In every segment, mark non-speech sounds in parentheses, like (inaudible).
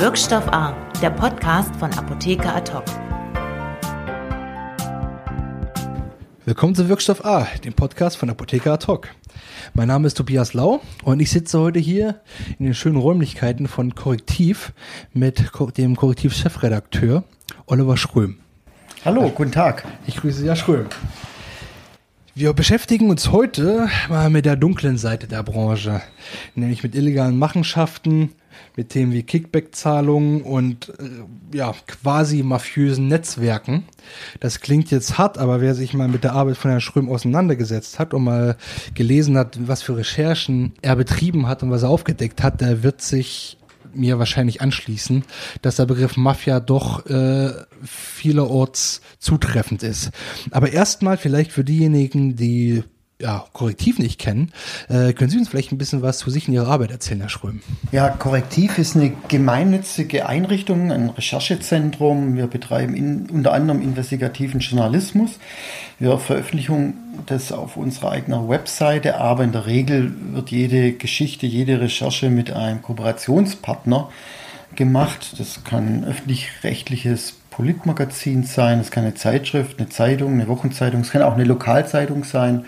Wirkstoff A, der Podcast von Apotheker Ad Willkommen zu Wirkstoff A, dem Podcast von Apotheker Ad Mein Name ist Tobias Lau und ich sitze heute hier in den schönen Räumlichkeiten von Korrektiv mit dem Korrektiv-Chefredakteur Oliver Schröm. Hallo, guten Tag. Ich grüße Sie, Schröm. Wir beschäftigen uns heute mal mit der dunklen Seite der Branche, nämlich mit illegalen Machenschaften, mit Themen wie Kickback-Zahlungen und äh, ja, quasi mafiösen Netzwerken. Das klingt jetzt hart, aber wer sich mal mit der Arbeit von Herrn Schröm auseinandergesetzt hat und mal gelesen hat, was für Recherchen er betrieben hat und was er aufgedeckt hat, der wird sich mir wahrscheinlich anschließen, dass der Begriff Mafia doch äh, vielerorts zutreffend ist. Aber erstmal vielleicht für diejenigen, die ja, Korrektiv nicht kennen, äh, können Sie uns vielleicht ein bisschen was zu sich und Ihrer Arbeit erzählen, Herr Schröm? Ja, Korrektiv ist eine gemeinnützige Einrichtung, ein Recherchezentrum. Wir betreiben in, unter anderem investigativen Journalismus. Wir veröffentlichen das auf unserer eigenen Webseite, aber in der Regel wird jede Geschichte, jede Recherche mit einem Kooperationspartner gemacht. Das kann öffentlich-rechtliches Politmagazin sein, es kann eine Zeitschrift, eine Zeitung, eine Wochenzeitung, es kann auch eine Lokalzeitung sein.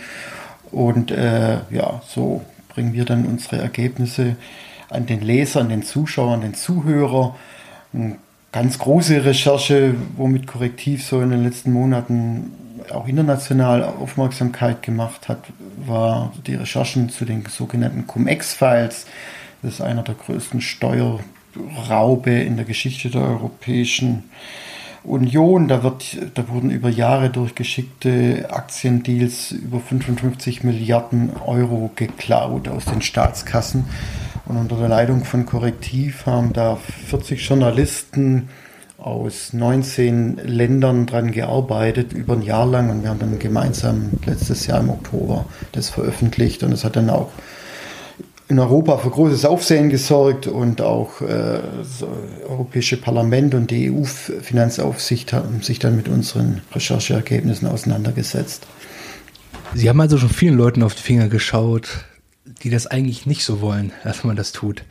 Und äh, ja, so bringen wir dann unsere Ergebnisse an den Leser, an den Zuschauer, an den Zuhörer. Eine ganz große Recherche, womit Korrektiv so in den letzten Monaten auch international Aufmerksamkeit gemacht hat, war die Recherchen zu den sogenannten Cum-Ex-Files. Das ist einer der größten Steuerraube in der Geschichte der europäischen Union. Da, wird, da wurden über Jahre durch geschickte Aktiendeals über 55 Milliarden Euro geklaut aus den Staatskassen. Und unter der Leitung von Korrektiv haben da 40 Journalisten aus 19 Ländern dran gearbeitet, über ein Jahr lang. Und wir haben dann gemeinsam letztes Jahr im Oktober das veröffentlicht. Und es hat dann auch in Europa für großes Aufsehen gesorgt und auch äh, das Europäische Parlament und die EU-Finanzaufsicht haben sich dann mit unseren Rechercheergebnissen auseinandergesetzt. Sie haben also schon vielen Leuten auf die Finger geschaut, die das eigentlich nicht so wollen, dass man das tut.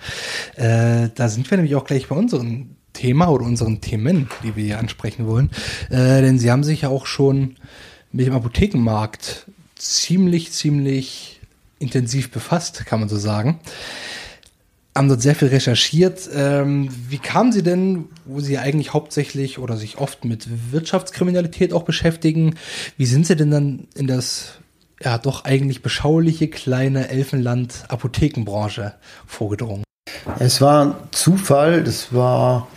Äh, da sind wir nämlich auch gleich bei unserem Thema oder unseren Themen, die wir hier ansprechen wollen. Äh, denn Sie haben sich ja auch schon mit dem Apothekenmarkt ziemlich, ziemlich intensiv befasst, kann man so sagen. Haben dort sehr viel recherchiert. Ähm, wie kamen Sie denn, wo Sie eigentlich hauptsächlich oder sich oft mit Wirtschaftskriminalität auch beschäftigen, wie sind Sie denn dann in das ja doch eigentlich beschauliche kleine Elfenland Apothekenbranche vorgedrungen? Es war Zufall, das war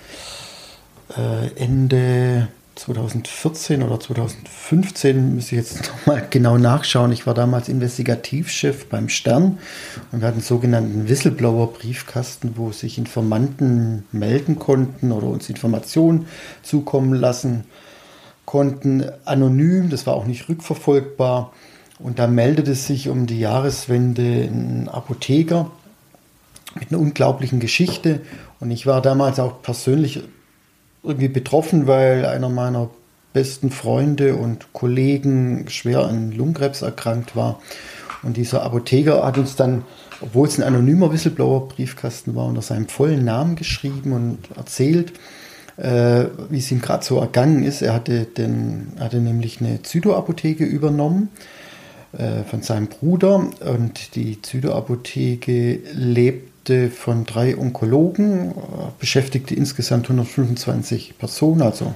äh, Ende 2014 oder 2015, muss ich jetzt (laughs) nochmal genau nachschauen. Ich war damals Investigativchef beim Stern und wir hatten einen sogenannten Whistleblower-Briefkasten, wo sich Informanten melden konnten oder uns Informationen zukommen lassen konnten, anonym, das war auch nicht rückverfolgbar. Und da meldete sich um die Jahreswende ein Apotheker mit einer unglaublichen Geschichte. Und ich war damals auch persönlich irgendwie betroffen, weil einer meiner besten Freunde und Kollegen schwer an Lungenkrebs erkrankt war. Und dieser Apotheker hat uns dann, obwohl es ein anonymer Whistleblower-Briefkasten war, unter seinem vollen Namen geschrieben und erzählt, äh, wie es ihm gerade so ergangen ist. Er hatte, den, hatte nämlich eine Zyto-Apotheke übernommen äh, von seinem Bruder und die Zyto-Apotheke lebt Projekte von drei Onkologen, äh, beschäftigte insgesamt 125 Personen, also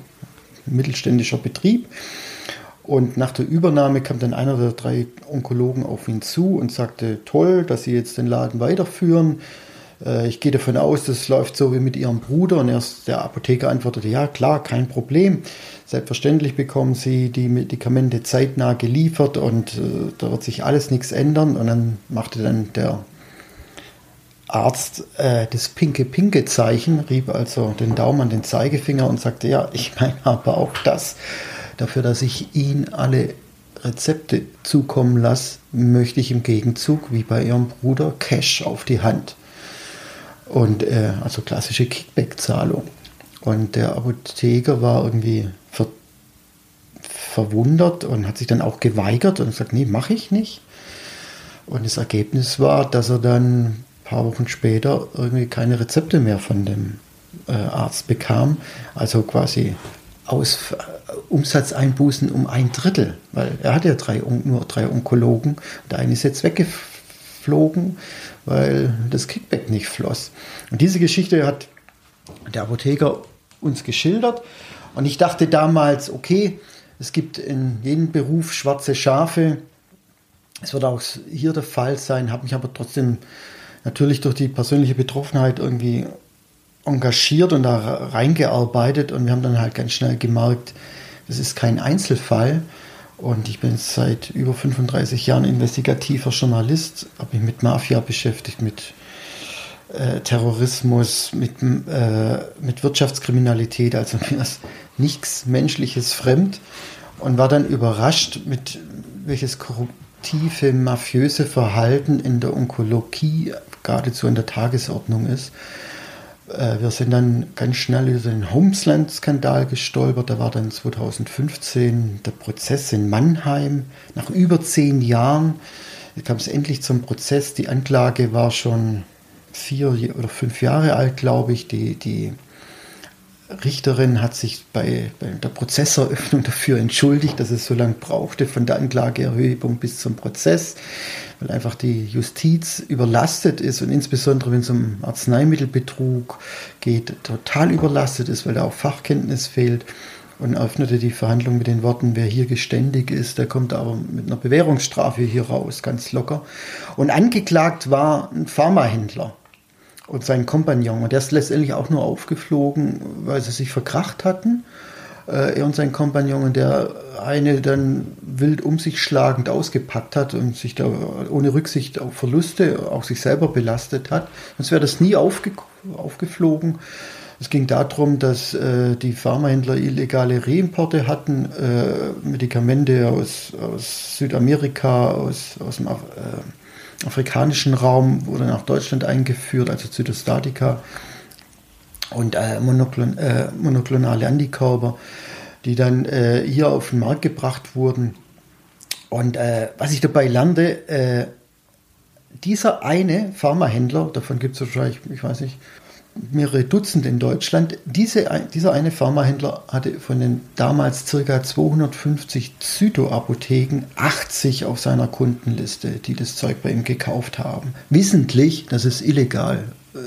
mittelständischer Betrieb. Und nach der Übernahme kam dann einer der drei Onkologen auf ihn zu und sagte, toll, dass Sie jetzt den Laden weiterführen. Äh, ich gehe davon aus, das läuft so wie mit Ihrem Bruder. Und erst der Apotheker antwortete, ja klar, kein Problem. Selbstverständlich bekommen Sie die Medikamente zeitnah geliefert und äh, da wird sich alles nichts ändern. Und dann machte dann der Arzt äh, das pinke-pinke-Zeichen, rieb also den Daumen an den Zeigefinger und sagte, ja, ich meine aber auch das. Dafür, dass ich Ihnen alle Rezepte zukommen lasse, möchte ich im Gegenzug, wie bei Ihrem Bruder, Cash auf die Hand. Und äh, also klassische Kickback-Zahlung. Und der Apotheker war irgendwie ver verwundert und hat sich dann auch geweigert und gesagt, nee, mache ich nicht. Und das Ergebnis war, dass er dann paar Wochen später irgendwie keine Rezepte mehr von dem Arzt bekam. Also quasi aus Umsatzeinbußen um ein Drittel, weil er hatte ja drei, nur drei Onkologen. Der eine ist jetzt weggeflogen, weil das Kickback nicht floss. Und diese Geschichte hat der Apotheker uns geschildert. Und ich dachte damals, okay, es gibt in jedem Beruf schwarze Schafe. Es wird auch hier der Fall sein, habe mich aber trotzdem natürlich durch die persönliche Betroffenheit irgendwie engagiert und da reingearbeitet. Und wir haben dann halt ganz schnell gemerkt, das ist kein Einzelfall. Und ich bin seit über 35 Jahren investigativer Journalist, habe mich mit Mafia beschäftigt, mit äh, Terrorismus, mit, äh, mit Wirtschaftskriminalität, also (laughs) mir ist nichts Menschliches fremd. Und war dann überrascht, mit welches korruptive, mafiöse Verhalten in der Onkologie geradezu in der Tagesordnung ist. Äh, wir sind dann ganz schnell über den Homesland-Skandal gestolpert. Da war dann 2015 der Prozess in Mannheim. Nach über zehn Jahren kam es endlich zum Prozess. Die Anklage war schon vier oder fünf Jahre alt, glaube ich. Die, die Richterin hat sich bei, bei, der Prozesseröffnung (laughs) dafür entschuldigt, dass es so lange brauchte von der Anklageerhebung bis zum Prozess weil einfach die Justiz überlastet ist und insbesondere wenn es um Arzneimittelbetrug geht, total überlastet ist, weil da auch Fachkenntnis fehlt und öffnete die Verhandlung mit den Worten, wer hier geständig ist, der kommt aber mit einer Bewährungsstrafe hier raus, ganz locker. Und angeklagt war ein Pharmahändler und sein Kompagnon. Und der ist letztendlich auch nur aufgeflogen, weil sie sich verkracht hatten er und sein Kompagnon, der eine dann wild um sich schlagend ausgepackt hat und sich da ohne Rücksicht auf Verluste auch sich selber belastet hat. Sonst wäre das nie aufge aufgeflogen. Es ging darum, dass äh, die Pharmahändler illegale Reimporte hatten, äh, Medikamente aus, aus Südamerika, aus, aus dem Af äh, afrikanischen Raum, wurde nach Deutschland eingeführt, also Zytostatika und äh, monoklon, äh, monoklonale Antikörper, die dann äh, hier auf den Markt gebracht wurden. Und äh, was ich dabei lernte, äh, dieser eine Pharmahändler, davon gibt es wahrscheinlich, ich weiß nicht, mehrere Dutzend in Deutschland, diese, dieser eine Pharmahändler hatte von den damals ca. 250 Zytoapotheken 80 auf seiner Kundenliste, die das Zeug bei ihm gekauft haben. Wissentlich, dass es illegal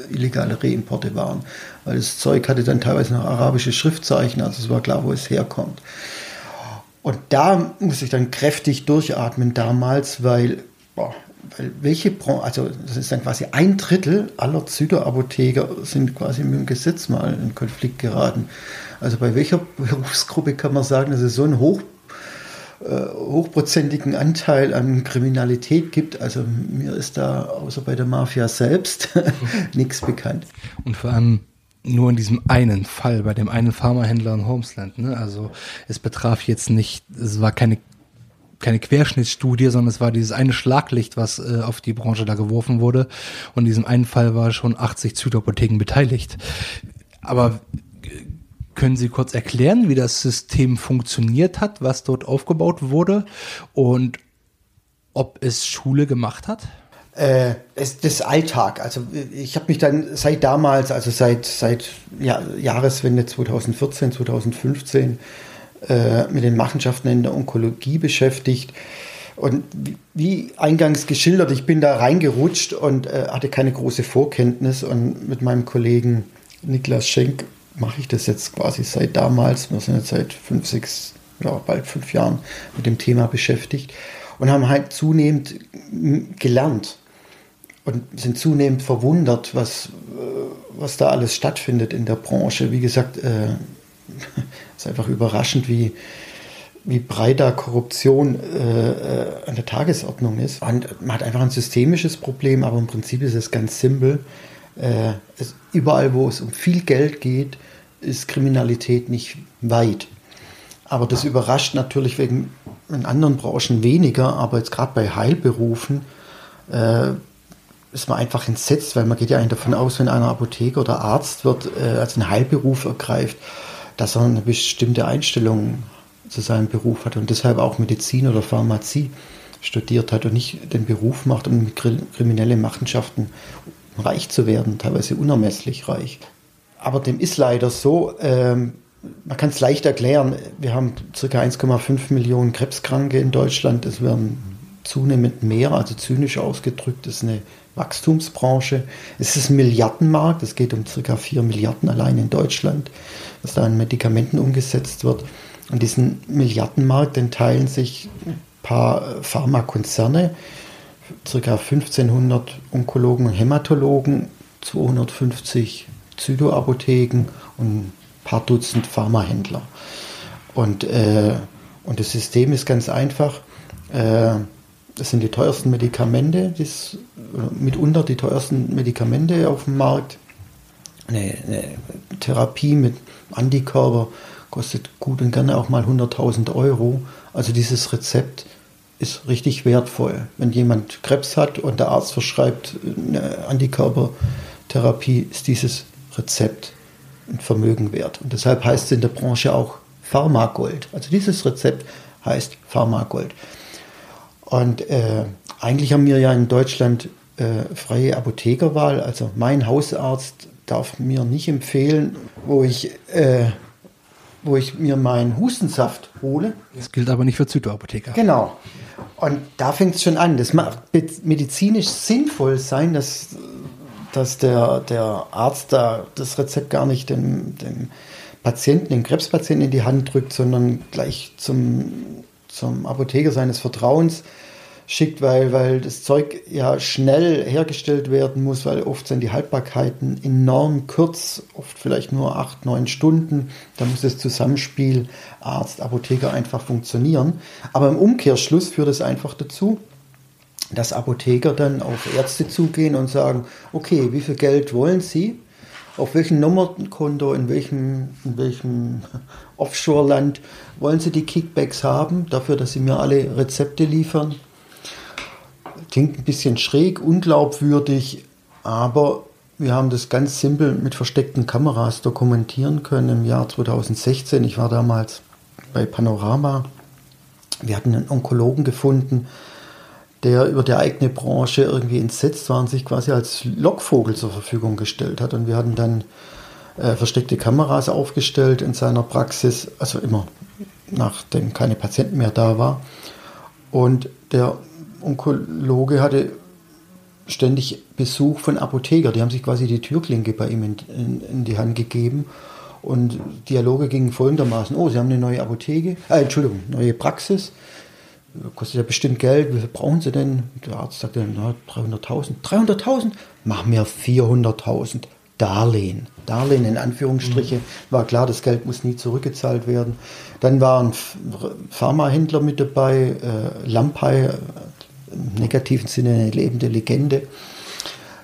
illegale Reimporte waren. Weil das Zeug hatte dann teilweise noch arabische Schriftzeichen, also es war klar, wo es herkommt. Und da muss ich dann kräftig durchatmen damals, weil, boah, weil welche Branche, also das ist dann quasi ein Drittel aller Zytoapotheker sind quasi mit dem Gesetz mal in Konflikt geraten. Also bei welcher Berufsgruppe kann man sagen, dass es so ein hoch äh, hochprozentigen Anteil an Kriminalität gibt. Also mir ist da außer bei der Mafia selbst (laughs) nichts bekannt. Und vor allem nur in diesem einen Fall, bei dem einen Pharmahändler in Homesland. Ne? Also es betraf jetzt nicht, es war keine keine Querschnittsstudie, sondern es war dieses eine Schlaglicht, was äh, auf die Branche da geworfen wurde. Und in diesem einen Fall war schon 80 Zytoapotheken beteiligt. Aber können Sie kurz erklären, wie das System funktioniert hat, was dort aufgebaut wurde und ob es Schule gemacht hat? Äh, es, das Alltag. Also ich habe mich dann seit damals, also seit, seit ja, Jahreswende 2014, 2015 äh, mit den Machenschaften in der Onkologie beschäftigt. Und wie, wie eingangs geschildert, ich bin da reingerutscht und äh, hatte keine große Vorkenntnis und mit meinem Kollegen Niklas Schenk mache ich das jetzt quasi seit damals. Wir sind jetzt seit fünf, sechs, ja, bald fünf Jahren mit dem Thema beschäftigt und haben halt zunehmend gelernt und sind zunehmend verwundert, was, äh, was da alles stattfindet in der Branche. Wie gesagt, äh, (laughs) ist einfach überraschend, wie, wie breit da Korruption äh, äh, an der Tagesordnung ist. Man hat einfach ein systemisches Problem, aber im Prinzip ist es ganz simpel. Äh, es, überall, wo es um viel Geld geht, ist Kriminalität nicht weit. Aber das überrascht natürlich wegen in anderen Branchen weniger, aber jetzt gerade bei Heilberufen äh, ist man einfach entsetzt, weil man geht ja eigentlich davon aus, wenn einer Apotheker oder Arzt wird, äh, als einen Heilberuf ergreift, dass er eine bestimmte Einstellung zu seinem Beruf hat und deshalb auch Medizin oder Pharmazie studiert hat und nicht den Beruf macht, um kriminelle Machenschaften reich zu werden, teilweise unermesslich reich. aber dem ist leider so. Ähm, man kann es leicht erklären. Wir haben ca. 1,5 Millionen Krebskranke in Deutschland. Es werden zunehmend mehr, also zynisch ausgedrückt, ist eine Wachstumsbranche. Es ist ein Milliardenmarkt. Es geht um ca. 4 Milliarden allein in Deutschland, was da an Medikamenten umgesetzt wird. Und diesen Milliardenmarkt teilen sich ein paar Pharmakonzerne, ca. 1500 Onkologen und Hämatologen, 250 Zytoapotheken und ein paar Dutzend Pharmahändler. Und, äh, und das System ist ganz einfach. Äh, das sind die teuersten Medikamente, das, mitunter die teuersten Medikamente auf dem Markt. Eine, eine Therapie mit Antikörper kostet gut und gerne auch mal 100.000 Euro. Also dieses Rezept ist richtig wertvoll. Wenn jemand Krebs hat und der Arzt verschreibt eine Antikörpertherapie, ist dieses Rezept ein Vermögen wert. Und deshalb heißt es in der Branche auch Pharmagold. Also dieses Rezept heißt Pharmagold. Und äh, eigentlich haben wir ja in Deutschland äh, freie Apothekerwahl. Also mein Hausarzt darf mir nicht empfehlen, wo ich, äh, wo ich mir meinen Hustensaft hole. Das gilt aber nicht für Zytoapotheker. Genau. Und da fängt es schon an. Das macht medizinisch sinnvoll sein, dass, dass der, der Arzt da das Rezept gar nicht dem, dem Patienten, dem Krebspatienten in die Hand drückt, sondern gleich zum, zum Apotheker seines Vertrauens schickt, weil, weil das Zeug ja schnell hergestellt werden muss, weil oft sind die Haltbarkeiten enorm kurz, oft vielleicht nur acht, neun Stunden. Da muss das Zusammenspiel Arzt, Apotheker einfach funktionieren. Aber im Umkehrschluss führt es einfach dazu, dass Apotheker dann auf Ärzte zugehen und sagen, okay, wie viel Geld wollen Sie? Auf welchem Nummernkonto, in welchem, in welchem Offshore-Land wollen Sie die Kickbacks haben, dafür, dass Sie mir alle Rezepte liefern? Klingt ein bisschen schräg, unglaubwürdig, aber wir haben das ganz simpel mit versteckten Kameras dokumentieren können im Jahr 2016. Ich war damals bei Panorama. Wir hatten einen Onkologen gefunden, der über die eigene Branche irgendwie entsetzt war und sich quasi als Lockvogel zur Verfügung gestellt hat. Und wir hatten dann äh, versteckte Kameras aufgestellt in seiner Praxis, also immer nachdem keine Patienten mehr da war. Und der Onkologe hatte ständig Besuch von Apotheker. Die haben sich quasi die Türklinke bei ihm in, in, in die Hand gegeben. Und Dialoge gingen folgendermaßen: Oh, Sie haben eine neue Apotheke, äh, Entschuldigung, neue Praxis. Kostet ja bestimmt Geld. Wie viel brauchen Sie denn? Der Arzt sagte: 300.000. 300.000? Mach mir 400.000. Darlehen. Darlehen in Anführungsstriche. Mhm. War klar, das Geld muss nie zurückgezahlt werden. Dann waren Pharmahändler mit dabei, äh, Lampai, im negativen Sinne eine lebende Legende,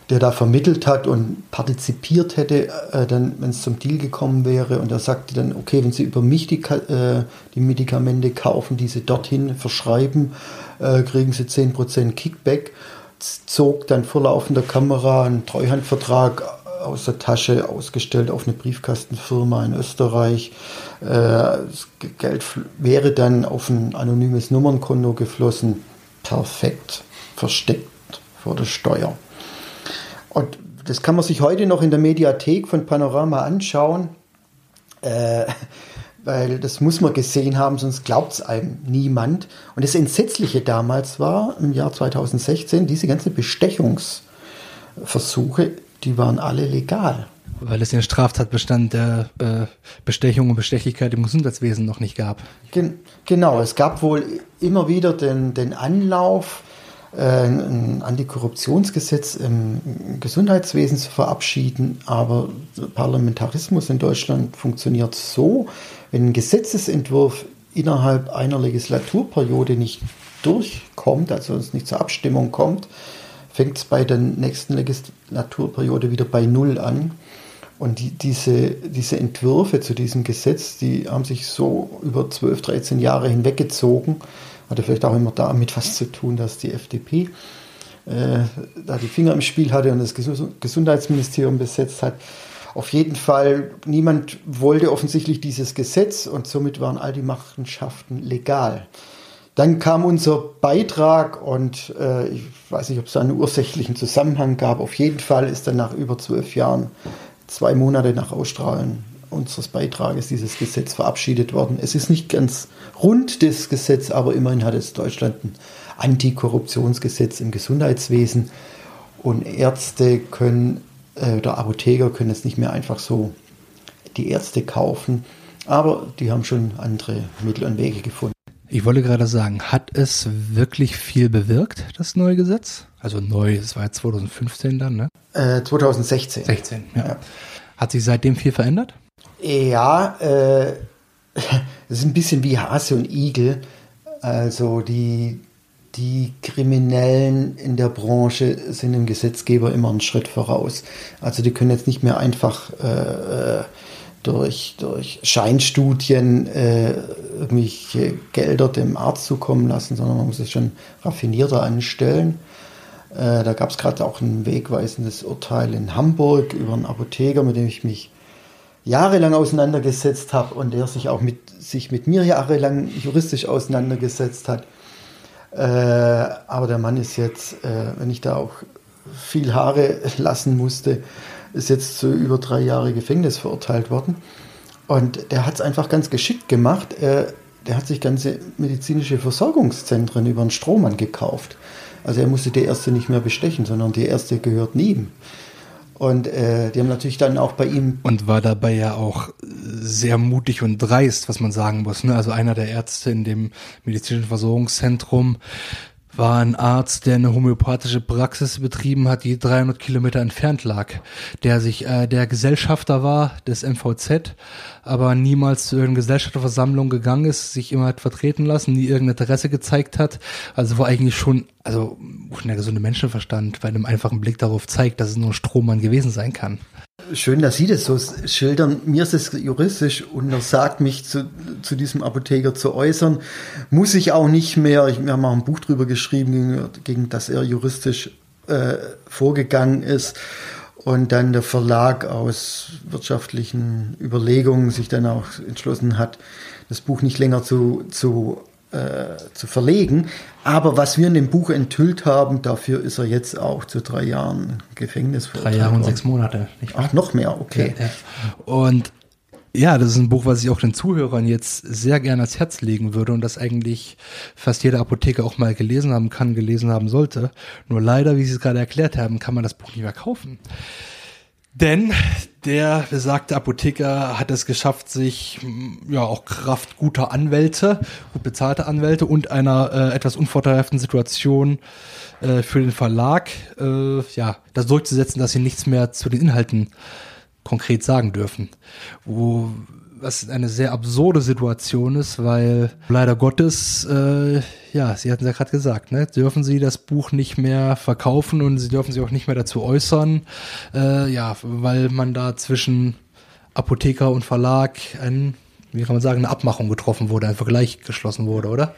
der da vermittelt hat und partizipiert hätte, äh, dann, wenn es zum Deal gekommen wäre. Und er sagte dann, okay, wenn Sie über mich die, äh, die Medikamente kaufen, die Sie dorthin verschreiben, äh, kriegen Sie 10% Kickback. Zog dann vor laufender Kamera einen Treuhandvertrag aus der Tasche ausgestellt auf eine Briefkastenfirma in Österreich. Äh, das Geld wäre dann auf ein anonymes Nummernkonto geflossen perfekt versteckt vor der Steuer. Und das kann man sich heute noch in der Mediathek von Panorama anschauen, äh, weil das muss man gesehen haben, sonst glaubt es einem niemand. Und das Entsetzliche damals war, im Jahr 2016, diese ganzen Bestechungsversuche, die waren alle legal. Weil es den Straftatbestand der äh, Bestechung und Bestechlichkeit im Gesundheitswesen noch nicht gab. Gen genau, es gab wohl immer wieder den, den Anlauf, äh, ein Antikorruptionsgesetz im Gesundheitswesen zu verabschieden, aber Parlamentarismus in Deutschland funktioniert so, wenn ein Gesetzesentwurf innerhalb einer Legislaturperiode nicht durchkommt, also es nicht zur Abstimmung kommt, fängt es bei der nächsten Legislaturperiode wieder bei Null an. Und die, diese, diese Entwürfe zu diesem Gesetz, die haben sich so über 12, 13 Jahre hinweggezogen. Hatte vielleicht auch immer damit was zu tun, dass die FDP äh, da die Finger im Spiel hatte und das Gesundheitsministerium besetzt hat. Auf jeden Fall, niemand wollte offensichtlich dieses Gesetz und somit waren all die Machenschaften legal. Dann kam unser Beitrag und äh, ich weiß nicht, ob es einen ursächlichen Zusammenhang gab. Auf jeden Fall ist dann nach über zwölf Jahren zwei Monate nach Ausstrahlen unseres Beitrages dieses Gesetz verabschiedet worden. Es ist nicht ganz rund, das Gesetz, aber immerhin hat es Deutschland ein Antikorruptionsgesetz im Gesundheitswesen und Ärzte können äh, oder Apotheker können es nicht mehr einfach so die Ärzte kaufen, aber die haben schon andere Mittel und Wege gefunden. Ich wollte gerade sagen, hat es wirklich viel bewirkt, das neue Gesetz? Also neu, es war ja 2015 dann, ne? Äh, 2016. 16, ja. ja. Hat sich seitdem viel verändert? Ja, äh, (laughs) es ist ein bisschen wie Hase und Igel. Also die, die Kriminellen in der Branche sind dem Gesetzgeber immer einen Schritt voraus. Also die können jetzt nicht mehr einfach äh, äh durch, durch Scheinstudien äh, irgendwelche Gelder dem Arzt zukommen lassen, sondern man muss es schon raffinierter anstellen. Äh, da gab es gerade auch ein wegweisendes Urteil in Hamburg über einen Apotheker, mit dem ich mich jahrelang auseinandergesetzt habe und der sich auch mit, sich mit mir jahrelang juristisch auseinandergesetzt hat. Äh, aber der Mann ist jetzt, äh, wenn ich da auch viel Haare (laughs) lassen musste, ist jetzt zu über drei Jahre Gefängnis verurteilt worden. Und der hat es einfach ganz geschickt gemacht. Er, der hat sich ganze medizinische Versorgungszentren über einen Strohmann gekauft. Also er musste die erste nicht mehr bestechen, sondern die erste gehört ihm. Und äh, die haben natürlich dann auch bei ihm. Und war dabei ja auch sehr mutig und dreist, was man sagen muss. Ne? Also einer der Ärzte in dem medizinischen Versorgungszentrum war ein Arzt, der eine homöopathische Praxis betrieben hat, die 300 Kilometer entfernt lag, der sich äh, der Gesellschafter war des MVZ, aber niemals zu irgendeiner Gesellschafterversammlung gegangen ist, sich immer hat vertreten lassen, nie irgendein Interesse gezeigt hat. Also war eigentlich schon, also schon der gesunde Menschenverstand bei einem einfachen Blick darauf zeigt, dass es nur ein Strohmann gewesen sein kann. Schön, dass Sie das so schildern. Mir ist es juristisch untersagt, mich zu, zu diesem Apotheker zu äußern. Muss ich auch nicht mehr. Wir haben auch ein Buch drüber geschrieben, gegen, gegen das er juristisch äh, vorgegangen ist. Und dann der Verlag aus wirtschaftlichen Überlegungen sich dann auch entschlossen hat, das Buch nicht länger zu, zu äh, zu verlegen. Aber was wir in dem Buch enthüllt haben, dafür ist er jetzt auch zu drei Jahren Gefängnis verurteilt. Drei Jahre und sechs Monate. Ach, noch mehr, okay. Ja, ja. Und ja, das ist ein Buch, was ich auch den Zuhörern jetzt sehr gerne ans Herz legen würde und das eigentlich fast jeder Apotheker auch mal gelesen haben kann, gelesen haben sollte. Nur leider, wie Sie es gerade erklärt haben, kann man das Buch nicht mehr kaufen. Denn der besagte Apotheker hat es geschafft, sich ja auch Kraft guter Anwälte, gut bezahlte Anwälte und einer äh, etwas unvorteilhaften Situation äh, für den Verlag äh, ja das durchzusetzen, dass sie nichts mehr zu den Inhalten konkret sagen dürfen. Wo was eine sehr absurde Situation ist, weil leider Gottes, äh, ja, Sie hatten es ja gerade gesagt, ne, dürfen Sie das Buch nicht mehr verkaufen und Sie dürfen sich auch nicht mehr dazu äußern, äh, ja, weil man da zwischen Apotheker und Verlag ein, wie kann man sagen, eine Abmachung getroffen wurde, ein Vergleich geschlossen wurde, oder?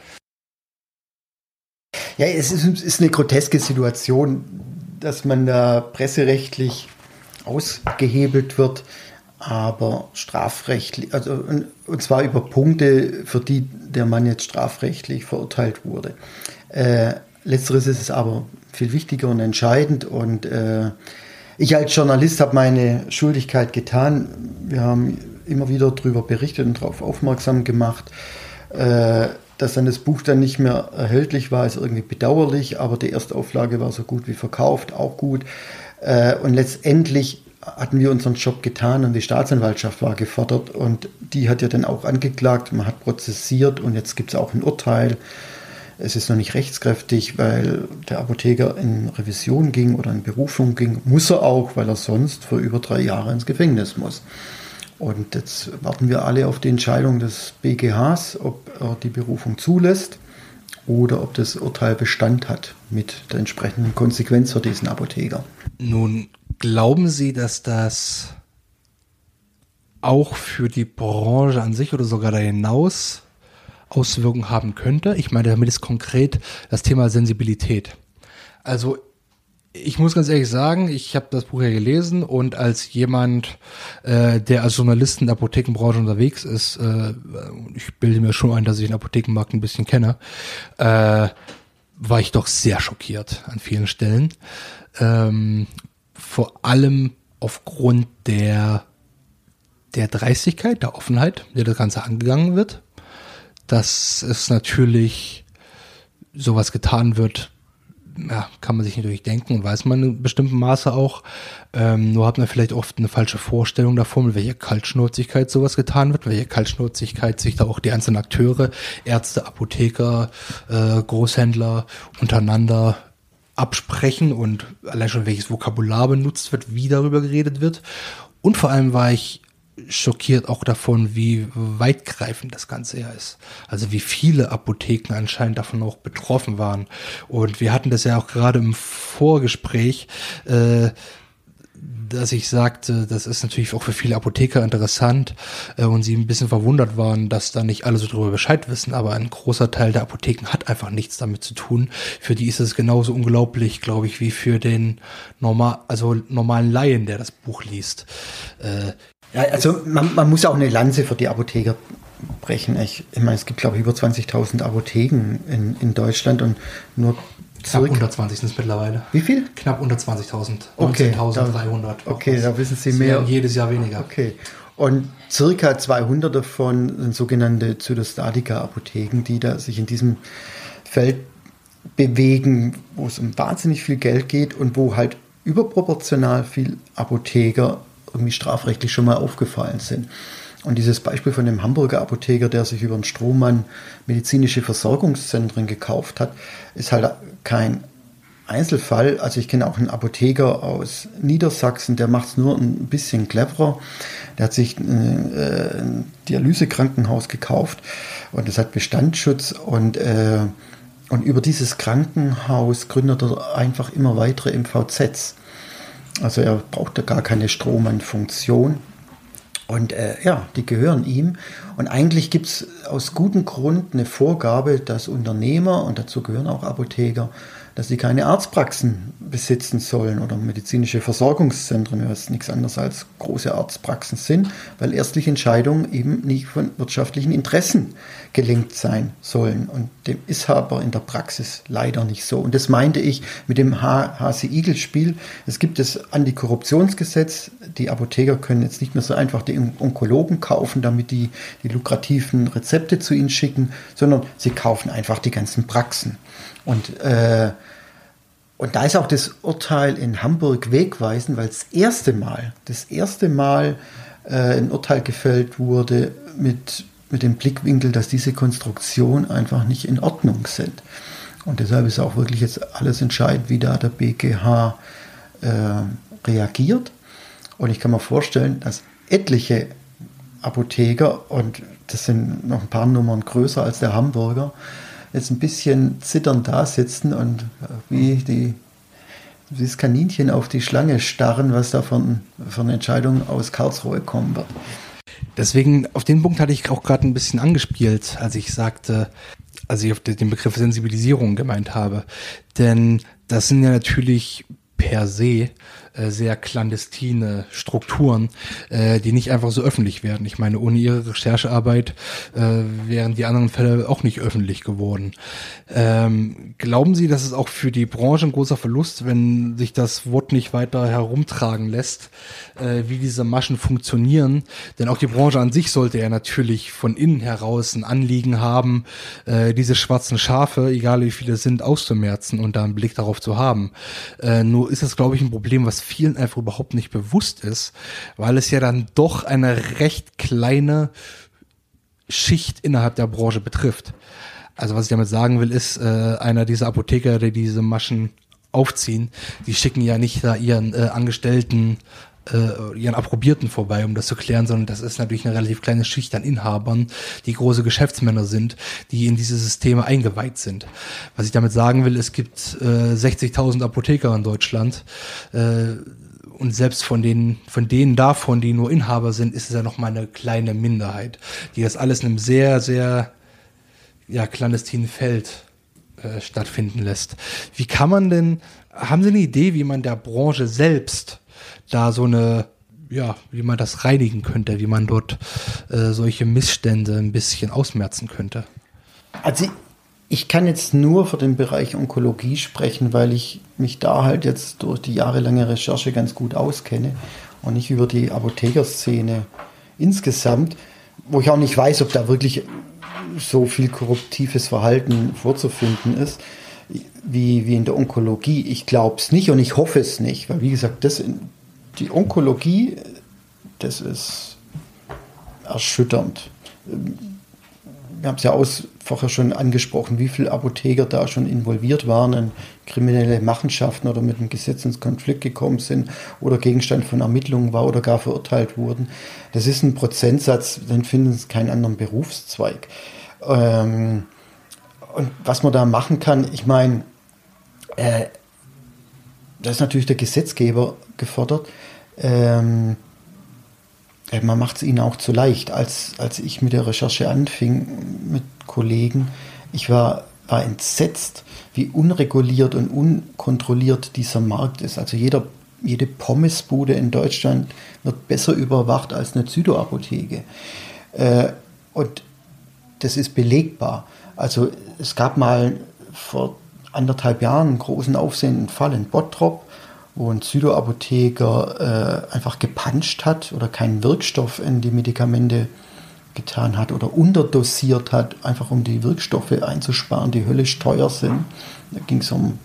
Ja, es ist, ist eine groteske Situation, dass man da presserechtlich ausgehebelt wird aber strafrechtlich, also und zwar über Punkte, für die der Mann jetzt strafrechtlich verurteilt wurde. Äh, letzteres ist es aber viel wichtiger und entscheidend und äh, ich als Journalist habe meine Schuldigkeit getan. Wir haben immer wieder darüber berichtet und darauf aufmerksam gemacht. Äh, dass dann das Buch dann nicht mehr erhältlich war, ist irgendwie bedauerlich, aber die Erstauflage war so gut wie verkauft, auch gut. Äh, und letztendlich hatten wir unseren Job getan und die Staatsanwaltschaft war gefordert und die hat ja dann auch angeklagt, man hat prozessiert und jetzt gibt es auch ein Urteil. Es ist noch nicht rechtskräftig, weil der Apotheker in Revision ging oder in Berufung ging. Muss er auch, weil er sonst für über drei Jahre ins Gefängnis muss. Und jetzt warten wir alle auf die Entscheidung des BGHs, ob er die Berufung zulässt oder ob das Urteil Bestand hat mit der entsprechenden Konsequenz für diesen Apotheker. Nun Glauben Sie, dass das auch für die Branche an sich oder sogar da hinaus Auswirkungen haben könnte? Ich meine damit ist konkret das Thema Sensibilität. Also ich muss ganz ehrlich sagen, ich habe das Buch ja gelesen und als jemand, äh, der als Journalist in der Apothekenbranche unterwegs ist, äh, ich bilde mir schon ein, dass ich den Apothekenmarkt ein bisschen kenne, äh, war ich doch sehr schockiert an vielen Stellen. Ähm, vor allem aufgrund der, der Dreistigkeit, der Offenheit, der das Ganze angegangen wird, dass es natürlich sowas getan wird, ja, kann man sich natürlich denken, weiß man in bestimmten Maße auch. Ähm, nur hat man vielleicht oft eine falsche Vorstellung davon, mit welcher Kaltschnäuzigkeit sowas getan wird, welche Kaltschnäuzigkeit sich da auch die einzelnen Akteure, Ärzte, Apotheker, äh, Großhändler untereinander absprechen und allein schon welches Vokabular benutzt wird, wie darüber geredet wird. Und vor allem war ich schockiert auch davon, wie weitgreifend das Ganze ja ist. Also wie viele Apotheken anscheinend davon auch betroffen waren. Und wir hatten das ja auch gerade im Vorgespräch, äh, dass ich sagte, das ist natürlich auch für viele Apotheker interessant äh, und sie ein bisschen verwundert waren, dass da nicht alle so drüber Bescheid wissen, aber ein großer Teil der Apotheken hat einfach nichts damit zu tun. Für die ist es genauso unglaublich, glaube ich, wie für den normal, also normalen Laien, der das Buch liest. Äh, ja, also man, man muss auch eine Lanze für die Apotheker brechen. Ich, ich meine, es gibt, glaube ich, über 20.000 Apotheken in, in Deutschland und nur Knapp unter 20 sind es mittlerweile. Wie viel? Knapp unter 20.000. Okay. 19.300. Okay, da wissen Sie mehr. Jedes Jahr weniger. Okay. Und circa 200 davon sind sogenannte Zytostatika-Apotheken, die da sich in diesem Feld bewegen, wo es um wahnsinnig viel Geld geht und wo halt überproportional viel Apotheker irgendwie strafrechtlich schon mal aufgefallen sind. Und dieses Beispiel von dem Hamburger Apotheker, der sich über einen Strohmann medizinische Versorgungszentren gekauft hat, ist halt kein Einzelfall. Also ich kenne auch einen Apotheker aus Niedersachsen, der macht es nur ein bisschen cleverer. Der hat sich ein, äh, ein Dialysekrankenhaus gekauft und es hat Bestandsschutz und, äh, und über dieses Krankenhaus gründet er einfach immer weitere MVZs. Also er braucht da gar keine Strohmann-Funktion. Und äh, ja, die gehören ihm. Und eigentlich gibt es aus gutem Grund eine Vorgabe, dass Unternehmer, und dazu gehören auch Apotheker, dass sie keine Arztpraxen besitzen sollen oder medizinische Versorgungszentren, was nichts anderes als große Arztpraxen sind, weil ärztliche Entscheidungen eben nicht von wirtschaftlichen Interessen gelenkt sein sollen. Und dem ist aber in der Praxis leider nicht so. Und das meinte ich mit dem HC-Igel-Spiel. Es gibt das Antikorruptionsgesetz. Die Apotheker können jetzt nicht mehr so einfach die Onkologen kaufen, damit die die lukrativen Rezepte zu ihnen schicken, sondern sie kaufen einfach die ganzen Praxen. Und äh, und da ist auch das Urteil in Hamburg wegweisend, weil das erste Mal, das erste Mal äh, ein Urteil gefällt wurde mit, mit dem Blickwinkel, dass diese Konstruktion einfach nicht in Ordnung sind. Und deshalb ist auch wirklich jetzt alles entscheidend, wie da der BGH äh, reagiert. Und ich kann mir vorstellen, dass etliche Apotheker, und das sind noch ein paar Nummern größer als der Hamburger, jetzt ein bisschen zitternd da sitzen und wie die wie das Kaninchen auf die Schlange starren, was da von, von Entscheidungen aus Karlsruhe kommen wird. Deswegen, auf den Punkt hatte ich auch gerade ein bisschen angespielt, als ich sagte, als ich auf den Begriff Sensibilisierung gemeint habe. Denn das sind ja natürlich per se äh, sehr clandestine Strukturen, äh, die nicht einfach so öffentlich werden. Ich meine, ohne ihre Recherchearbeit äh, wären die anderen Fälle auch nicht öffentlich geworden. Ähm, glauben Sie, dass es auch für die Branche ein großer Verlust, wenn sich das Wort nicht weiter herumtragen lässt, äh, wie diese Maschen funktionieren? Denn auch die Branche an sich sollte ja natürlich von innen heraus ein Anliegen haben, äh, diese schwarzen Schafe, egal wie viele sind, auszumerzen und da einen Blick darauf zu haben. Äh, nur ist das, glaube ich, ein Problem, was vielen einfach überhaupt nicht bewusst ist, weil es ja dann doch eine recht kleine Schicht innerhalb der Branche betrifft. Also was ich damit sagen will, ist, äh, einer dieser Apotheker, die diese Maschen aufziehen, die schicken ja nicht da ihren äh, Angestellten äh, ihren Approbierten vorbei, um das zu klären, sondern das ist natürlich eine relativ kleine Schicht an Inhabern, die große Geschäftsmänner sind, die in diese Systeme eingeweiht sind. Was ich damit sagen will, es gibt äh, 60.000 Apotheker in Deutschland. Äh, und selbst von den, von denen davon, die nur Inhaber sind, ist es ja noch mal eine kleine Minderheit, die das alles in einem sehr, sehr, ja, clandestinen Feld äh, stattfinden lässt. Wie kann man denn, haben Sie eine Idee, wie man der Branche selbst da so eine, ja, wie man das reinigen könnte, wie man dort äh, solche Missstände ein bisschen ausmerzen könnte. Also ich kann jetzt nur für den Bereich Onkologie sprechen, weil ich mich da halt jetzt durch die jahrelange Recherche ganz gut auskenne und nicht über die Apothekerszene insgesamt, wo ich auch nicht weiß, ob da wirklich so viel korruptives Verhalten vorzufinden ist wie, wie in der Onkologie. Ich glaube es nicht und ich hoffe es nicht, weil wie gesagt, das, die Onkologie, das ist erschütternd. Wir haben es ja aus, vorher schon angesprochen, wie viele Apotheker da schon involviert waren in kriminelle Machenschaften oder mit einem Gesetz ins Konflikt gekommen sind oder Gegenstand von Ermittlungen war oder gar verurteilt wurden. Das ist ein Prozentsatz, den finden Sie keinen anderen Berufszweig. Ähm, und was man da machen kann, ich meine, äh, da ist natürlich der Gesetzgeber gefordert. Ähm, äh, man macht es ihnen auch zu leicht. Als, als ich mit der Recherche anfing mit Kollegen, ich war, war entsetzt, wie unreguliert und unkontrolliert dieser Markt ist. Also jeder, jede Pommesbude in Deutschland wird besser überwacht als eine Zytoapotheke. Äh, und das ist belegbar. Also es gab mal vor anderthalb Jahren einen großen aufsehenden Fall in Bottrop, wo ein Psychoapotheker äh, einfach gepanscht hat oder keinen Wirkstoff in die Medikamente getan hat oder unterdosiert hat, einfach um die Wirkstoffe einzusparen, die höllisch teuer sind. Da ging es um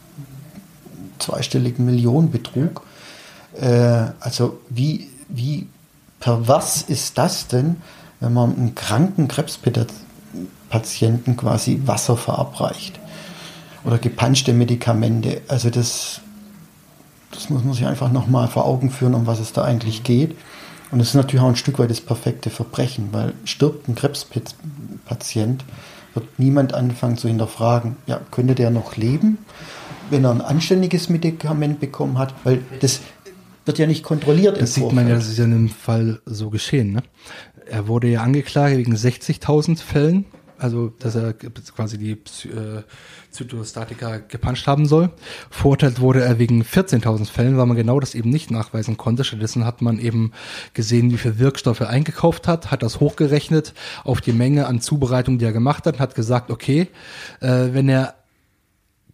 zweistelligen Millionenbetrug. Äh, also wie, wie pervers ist das denn, wenn man einen kranken Krebspatienten quasi Wasser verabreicht? oder gepanschte Medikamente. Also das, das muss man sich einfach nochmal vor Augen führen, um was es da eigentlich geht. Und es ist natürlich auch ein Stück weit das perfekte Verbrechen, weil stirbt ein Krebspatient, wird niemand anfangen zu hinterfragen, ja, könnte der noch leben, wenn er ein anständiges Medikament bekommen hat, weil das wird ja nicht kontrolliert. Das sieht man ja, das ist ja in dem Fall so geschehen. Ne? Er wurde ja angeklagt wegen 60.000 Fällen also dass er quasi die äh, Zytostatika gepanscht haben soll. Verurteilt wurde er wegen 14.000 Fällen, weil man genau das eben nicht nachweisen konnte. Stattdessen hat man eben gesehen, wie viel Wirkstoffe er eingekauft hat, hat das hochgerechnet auf die Menge an Zubereitung, die er gemacht hat, hat gesagt, okay, äh, wenn er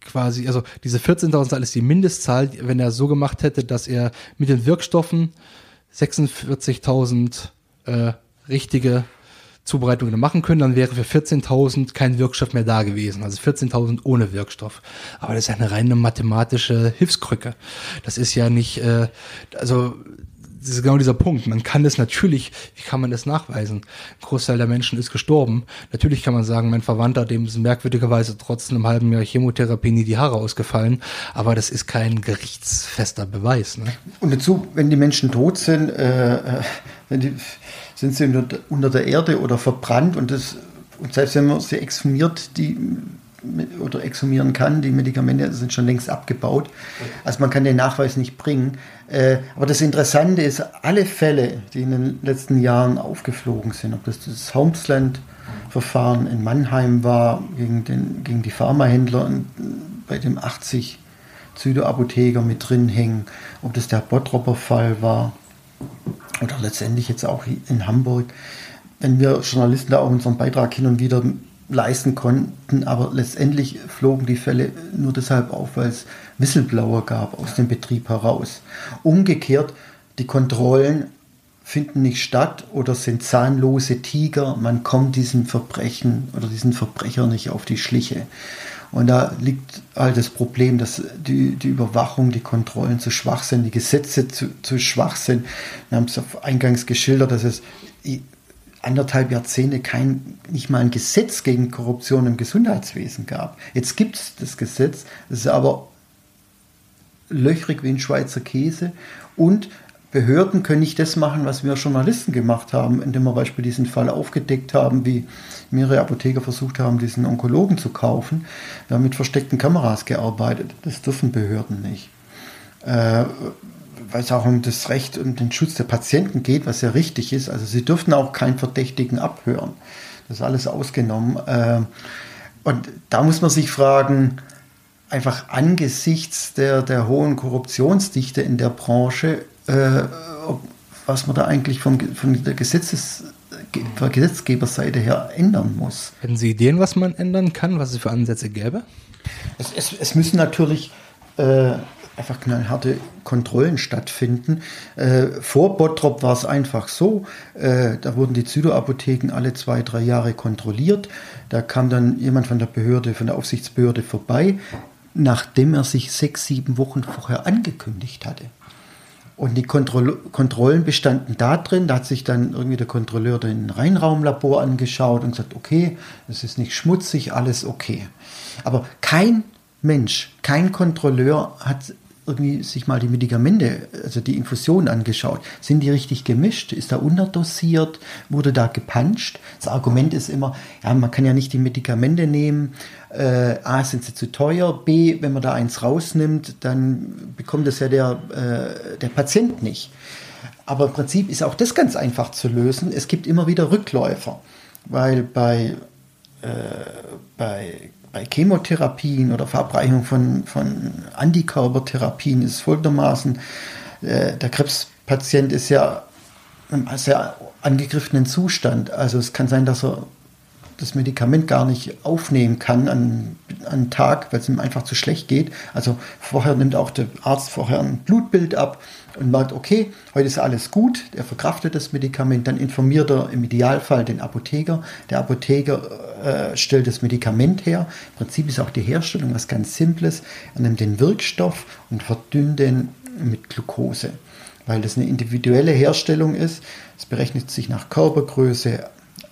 quasi, also diese 14.000 ist die Mindestzahl, wenn er so gemacht hätte, dass er mit den Wirkstoffen 46.000 äh, richtige Zubereitungen machen können, dann wäre für 14.000 kein Wirkstoff mehr da gewesen. Also 14.000 ohne Wirkstoff. Aber das ist ja eine reine mathematische Hilfskrücke. Das ist ja nicht, äh, also das ist genau dieser Punkt. Man kann das natürlich, wie kann man das nachweisen? Ein Großteil der Menschen ist gestorben. Natürlich kann man sagen, mein Verwandter, dem ist merkwürdigerweise trotz einem halben Jahr Chemotherapie nie die Haare ausgefallen. Aber das ist kein gerichtsfester Beweis. Ne? Und dazu, wenn die Menschen tot sind, äh, äh die, sind sie unter, unter der Erde oder verbrannt und das und selbst wenn man sie exhumiert, die oder exhumieren kann, die Medikamente sind schon längst abgebaut. Also man kann den Nachweis nicht bringen. Äh, aber das Interessante ist, alle Fälle, die in den letzten Jahren aufgeflogen sind, ob das das Homesland-Verfahren in Mannheim war, gegen, den, gegen die Pharmahändler, bei dem 80 Zytoapotheker mit drin hängen, ob das der Bottropper Fall war, oder letztendlich jetzt auch in Hamburg, wenn wir Journalisten da auch unseren Beitrag hin und wieder leisten konnten, aber letztendlich flogen die Fälle nur deshalb auf, weil es Whistleblower gab aus dem Betrieb heraus. Umgekehrt, die Kontrollen finden nicht statt oder sind zahnlose Tiger, man kommt diesen Verbrechen oder diesen Verbrecher nicht auf die Schliche. Und da liegt halt das Problem, dass die, die Überwachung, die Kontrollen zu schwach sind, die Gesetze zu, zu schwach sind. Wir haben es eingangs geschildert, dass es anderthalb Jahrzehnte kein, nicht mal ein Gesetz gegen Korruption im Gesundheitswesen gab. Jetzt gibt es das Gesetz, das ist aber löchrig wie ein Schweizer Käse und Behörden können nicht das machen, was wir Journalisten gemacht haben, indem wir beispielsweise diesen Fall aufgedeckt haben, wie mehrere Apotheker versucht haben, diesen Onkologen zu kaufen. Wir haben mit versteckten Kameras gearbeitet. Das dürfen Behörden nicht. Äh, weil es auch um das Recht und den Schutz der Patienten geht, was ja richtig ist. Also sie dürfen auch keinen Verdächtigen abhören. Das ist alles ausgenommen. Äh, und da muss man sich fragen, einfach angesichts der, der hohen Korruptionsdichte in der Branche, äh, was man da eigentlich vom, von der Gesetzes Gesetzgeberseite her ändern muss. Hätten Sie Ideen, was man ändern kann, was es für Ansätze gäbe? Es, es, es müssen natürlich äh, einfach knallharte Kontrollen stattfinden. Äh, vor Bottrop war es einfach so, äh, da wurden die Zyto-Apotheken alle zwei, drei Jahre kontrolliert. Da kam dann jemand von der Behörde, von der Aufsichtsbehörde vorbei, nachdem er sich sechs, sieben Wochen vorher angekündigt hatte. Und die Kontroll Kontrollen bestanden da drin, da hat sich dann irgendwie der Kontrolleur den Reinraumlabor angeschaut und gesagt, okay, es ist nicht schmutzig, alles okay. Aber kein Mensch, kein Kontrolleur hat irgendwie sich mal die Medikamente, also die Infusionen angeschaut. Sind die richtig gemischt? Ist da unterdosiert? Wurde da gepanscht? Das Argument ist immer, ja, man kann ja nicht die Medikamente nehmen. Äh, A, sind sie zu teuer. B, wenn man da eins rausnimmt, dann bekommt das ja der, äh, der Patient nicht. Aber im Prinzip ist auch das ganz einfach zu lösen. Es gibt immer wieder Rückläufer, weil bei, äh, bei bei Chemotherapien oder Verabreichung von, von Antikörpertherapien ist folgendermaßen, äh, der Krebspatient ist ja im sehr angegriffenen Zustand. Also es kann sein, dass er das Medikament gar nicht aufnehmen kann an, an Tag, weil es ihm einfach zu schlecht geht. Also vorher nimmt auch der Arzt vorher ein Blutbild ab und merkt, okay, heute ist alles gut, er verkraftet das Medikament, dann informiert er im Idealfall den Apotheker. Der Apotheker äh, stellt das Medikament her. Im Prinzip ist auch die Herstellung was ganz Simples. Er nimmt den Wirkstoff und verdünnt den mit Glucose, weil das eine individuelle Herstellung ist. Es berechnet sich nach Körpergröße,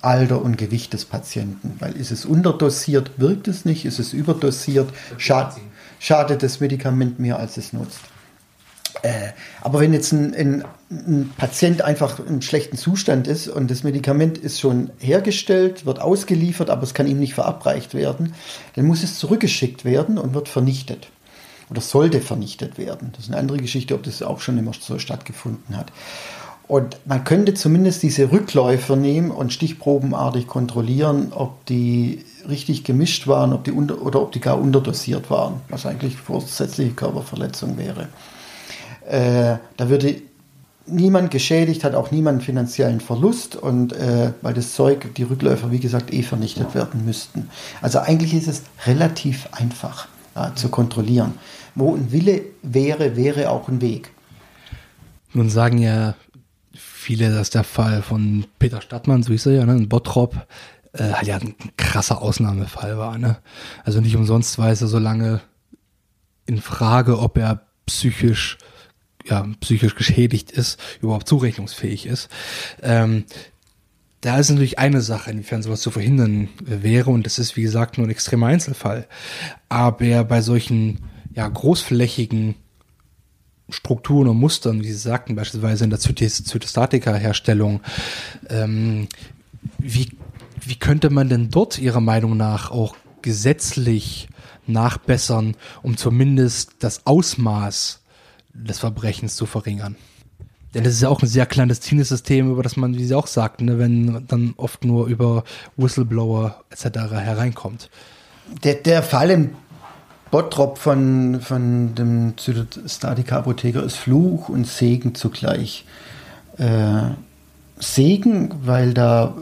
Alter und Gewicht des Patienten. Weil ist es unterdosiert, wirkt es nicht, ist es überdosiert, schad, schadet das Medikament mehr, als es nutzt. Äh, aber wenn jetzt ein, ein, ein, Patient einfach im schlechten Zustand ist und das Medikament ist schon hergestellt, wird ausgeliefert, aber es kann ihm nicht verabreicht werden, dann muss es zurückgeschickt werden und wird vernichtet. Oder sollte vernichtet werden. Das ist eine andere Geschichte, ob das auch schon immer so stattgefunden hat. Und man könnte zumindest diese Rückläufer nehmen und stichprobenartig kontrollieren, ob die richtig gemischt waren ob die unter, oder ob die gar unterdosiert waren, was eigentlich vorsätzliche Körperverletzung wäre. Äh, da würde niemand geschädigt, hat auch niemand finanziellen Verlust und äh, weil das Zeug, die Rückläufer, wie gesagt, eh vernichtet werden müssten. Also eigentlich ist es relativ einfach ja, zu kontrollieren. Wo ein Wille wäre, wäre auch ein Weg. Nun sagen ja viele, dass der Fall von Peter Stadtmann, so hieß er ja, ne, in Bottrop, äh, halt ja ein krasser Ausnahmefall war. Ne? Also nicht umsonst war es ja so lange in Frage, ob er psychisch ja, psychisch geschädigt ist, überhaupt zurechnungsfähig ist. Ähm, da ist natürlich eine Sache, inwiefern sowas zu verhindern wäre, und das ist, wie gesagt, nur ein extremer Einzelfall. Aber bei solchen ja, großflächigen Strukturen und Mustern, wie Sie sagten, beispielsweise in der Zytostatika-Herstellung, ähm, wie, wie könnte man denn dort Ihrer Meinung nach auch gesetzlich nachbessern, um zumindest das Ausmaß des Verbrechens zu verringern. Denn das ist ja auch ein sehr clandestines System, über das man, wie Sie auch sagten, ne, wenn dann oft nur über Whistleblower etc. hereinkommt. Der, der Fall im Bottrop von, von dem Zytostatika-Apotheker ist Fluch und Segen zugleich. Äh, Segen, weil da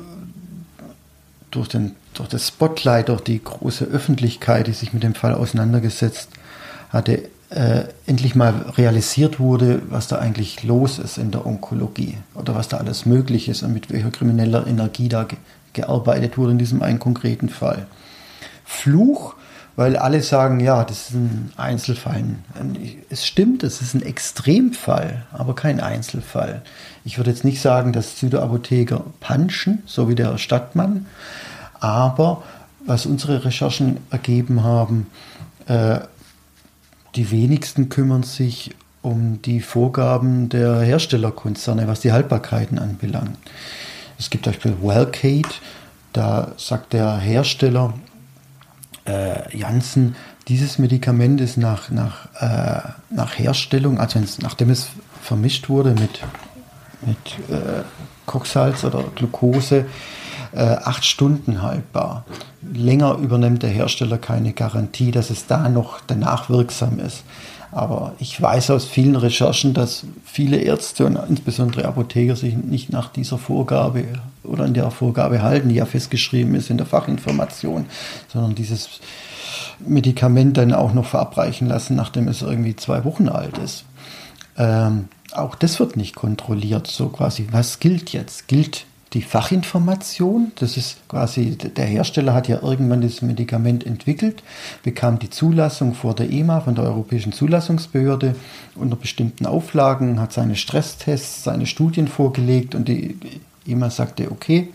durch, den, durch das Spotlight, durch die große Öffentlichkeit, die sich mit dem Fall auseinandergesetzt hatte, äh, endlich mal realisiert wurde, was da eigentlich los ist in der Onkologie oder was da alles möglich ist und mit welcher krimineller Energie da ge gearbeitet wurde in diesem einen konkreten Fall. Fluch, weil alle sagen, ja, das ist ein Einzelfall. Es stimmt, es ist ein Extremfall, aber kein Einzelfall. Ich würde jetzt nicht sagen, dass Süderapotheker punchen, so wie der Stadtmann, aber was unsere Recherchen ergeben haben, äh, die wenigsten kümmern sich um die Vorgaben der Herstellerkonzerne, was die Haltbarkeiten anbelangt. Es gibt zum Beispiel Wellcate, da sagt der Hersteller äh, Janssen, dieses Medikament ist nach, nach, äh, nach Herstellung, also nachdem es vermischt wurde mit, mit äh, Kochsalz oder Glucose, äh, acht Stunden haltbar. Länger übernimmt der Hersteller keine Garantie, dass es da noch danach wirksam ist. Aber ich weiß aus vielen Recherchen, dass viele Ärzte und insbesondere Apotheker sich nicht nach dieser Vorgabe oder in der Vorgabe halten, die ja festgeschrieben ist in der Fachinformation, sondern dieses Medikament dann auch noch verabreichen lassen, nachdem es irgendwie zwei Wochen alt ist. Ähm, auch das wird nicht kontrolliert. So quasi, was gilt jetzt? Gilt die Fachinformation. Das ist quasi, der Hersteller hat ja irgendwann das Medikament entwickelt, bekam die Zulassung vor der EMA, von der Europäischen Zulassungsbehörde, unter bestimmten Auflagen, hat seine Stresstests, seine Studien vorgelegt und die EMA sagte, okay,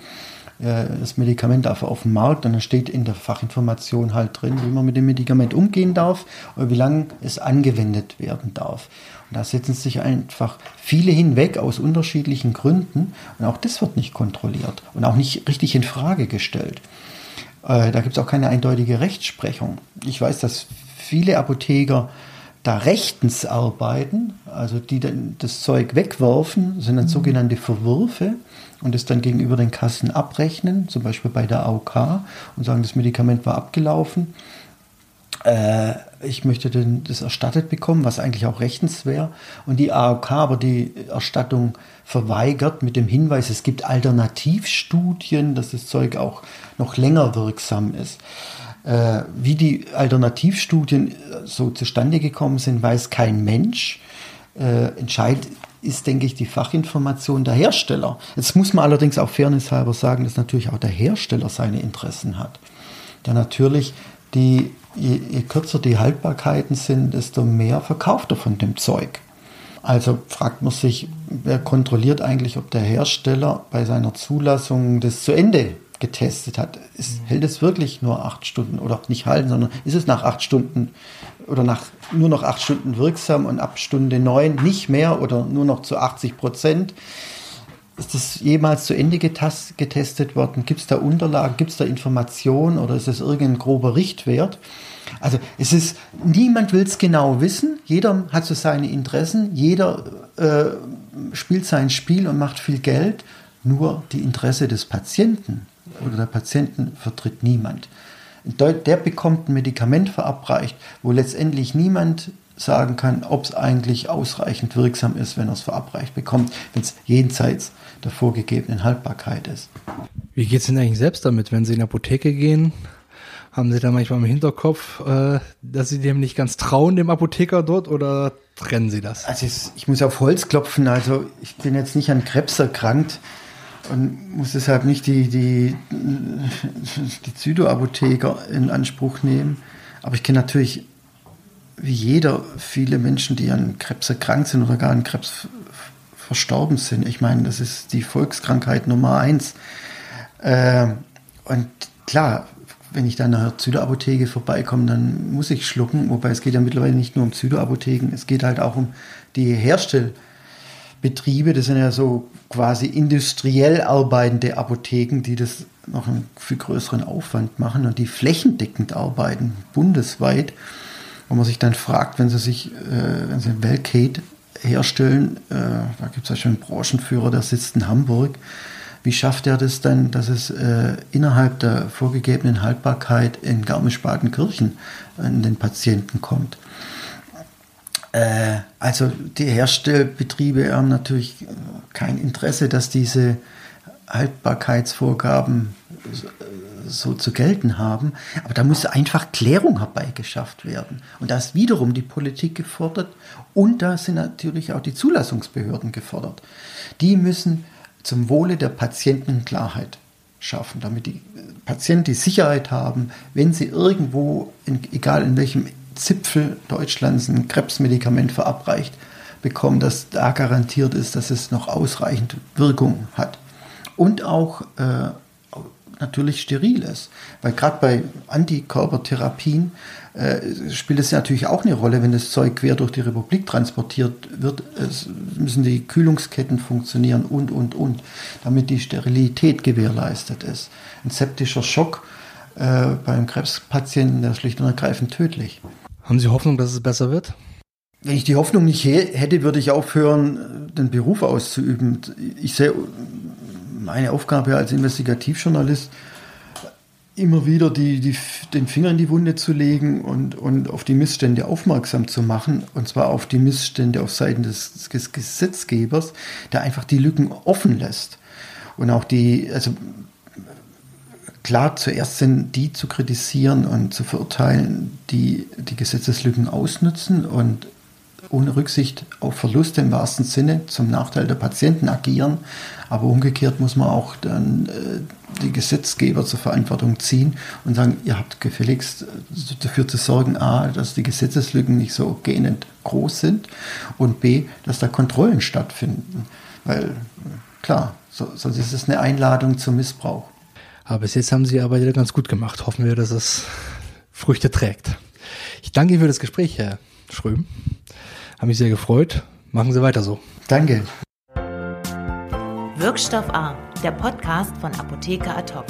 das Medikament darf auf dem Markt und dann steht in der Fachinformation halt drin, wie man mit dem Medikament umgehen darf und wie lange es angewendet werden darf. Und da setzen sich einfach viele hinweg aus unterschiedlichen Gründen und auch das wird nicht kontrolliert und auch nicht richtig in Frage gestellt. Äh, da gibt es auch keine eindeutige Rechtsprechung. Ich weiß, dass viele Apotheker da rechtens arbeiten, also die dann das Zeug wegwerfen, sind dann mhm. sogenannte Verwürfe und es dann gegenüber den Kassen abrechnen, zum Beispiel bei der AOK und sagen, das Medikament war abgelaufen. Äh, ich möchte denn das erstattet bekommen, was eigentlich auch rechtens wäre. Und die AOK aber die Erstattung verweigert mit dem Hinweis, es gibt Alternativstudien, dass das Zeug auch noch länger wirksam ist. Äh, wie die Alternativstudien so zustande gekommen sind, weiß kein Mensch. Äh, entscheidend ist, denke ich, die Fachinformation der Hersteller. Jetzt muss man allerdings auch fairnesshalber sagen, dass natürlich auch der Hersteller seine Interessen hat. Der natürlich die, je, je kürzer die Haltbarkeiten sind, desto mehr verkauft er von dem Zeug. Also fragt man sich, wer kontrolliert eigentlich, ob der Hersteller bei seiner Zulassung das zu Ende getestet hat. Ist, hält es wirklich nur acht Stunden oder nicht halten, sondern ist es nach acht Stunden oder nach nur noch acht Stunden wirksam und ab Stunde neun nicht mehr oder nur noch zu 80 Prozent? Ist das jemals zu Ende getestet worden? Gibt es da Unterlagen? Gibt es da Informationen oder ist das irgendein grober Richtwert? Also es ist, niemand will es genau wissen, jeder hat so seine Interessen, jeder äh, spielt sein Spiel und macht viel Geld, nur die Interesse des Patienten oder der Patienten vertritt niemand. Der bekommt ein Medikament verabreicht, wo letztendlich niemand sagen kann, ob es eigentlich ausreichend wirksam ist, wenn er es verabreicht bekommt, wenn es jenseits der vorgegebenen Haltbarkeit ist. Wie geht es denn eigentlich selbst damit, wenn Sie in die Apotheke gehen? Haben Sie da manchmal im Hinterkopf, äh, dass Sie dem nicht ganz trauen, dem Apotheker dort, oder trennen Sie das? Also ich muss auf Holz klopfen. Also ich bin jetzt nicht an Krebs erkrankt und muss deshalb nicht die, die, die Pseudo-Apotheker in Anspruch nehmen. Aber ich kenne natürlich wie jeder viele Menschen, die an Krebs erkrankt sind oder gar an Krebs verstorben sind. Ich meine, das ist die Volkskrankheit Nummer eins. Äh, und klar, wenn ich dann an einer Pseudo-Apotheke vorbeikomme, dann muss ich schlucken. Wobei es geht ja mittlerweile nicht nur um Pseudo-Apotheken, es geht halt auch um die Herstell- Betriebe, das sind ja so quasi industriell arbeitende Apotheken, die das noch einen viel größeren Aufwand machen und die flächendeckend arbeiten, bundesweit. Wo man sich dann fragt, wenn sie sich, äh, wenn sie Velcade herstellen, äh, da gibt es ja schon einen Branchenführer, der sitzt in Hamburg. Wie schafft er das dann, dass es äh, innerhalb der vorgegebenen Haltbarkeit in Garmisch-Partenkirchen an den Patienten kommt? Äh, also die Herstellbetriebe haben natürlich kein Interesse, dass diese Haltbarkeitsvorgaben so zu gelten haben. Aber da muss einfach Klärung herbeigeschafft werden. Und da ist wiederum die Politik gefordert und da sind natürlich auch die Zulassungsbehörden gefordert. Die müssen zum Wohle der Patienten Klarheit schaffen, damit die Patienten die Sicherheit haben, wenn sie irgendwo, egal in welchem Zipfel Deutschlands ein Krebsmedikament verabreicht bekommen, dass da garantiert ist, dass es noch ausreichend Wirkung hat. Und auch äh, natürlich steril ist. Weil gerade bei Antikörpertherapien äh, spielt es natürlich auch eine Rolle, wenn das Zeug quer durch die Republik transportiert wird. Es müssen die Kühlungsketten funktionieren und, und, und, damit die Sterilität gewährleistet ist. Ein septischer Schock äh, beim Krebspatienten, ist schlicht und ergreifend tödlich. Haben Sie Hoffnung, dass es besser wird? Wenn ich die Hoffnung nicht hätte, würde ich aufhören, den Beruf auszuüben. Ich sehe meine Aufgabe als Investigativjournalist immer wieder die, die, den Finger in die Wunde zu legen und, und auf die Missstände aufmerksam zu machen. Und zwar auf die Missstände auf Seiten des, des Gesetzgebers, der einfach die Lücken offen lässt. Und auch die, also klar, zuerst sind die zu kritisieren und zu verurteilen, die die Gesetzeslücken ausnutzen und ohne Rücksicht auf Verluste im wahrsten Sinne zum Nachteil der Patienten agieren. Aber umgekehrt muss man auch dann äh, die Gesetzgeber zur Verantwortung ziehen und sagen, ihr habt gefälligst äh, dafür zu sorgen, a, dass die Gesetzeslücken nicht so gähnend groß sind und b, dass da Kontrollen stattfinden. Weil klar, so, sonst ist es eine Einladung zum Missbrauch. Aber bis jetzt haben Sie aber wieder ganz gut gemacht. Hoffen wir, dass es Früchte trägt. Ich danke Ihnen für das Gespräch, Herr Schröm. Habe mich sehr gefreut. Machen Sie weiter so. Danke. Wirkstoff A, der Podcast von Apotheker Ad hoc.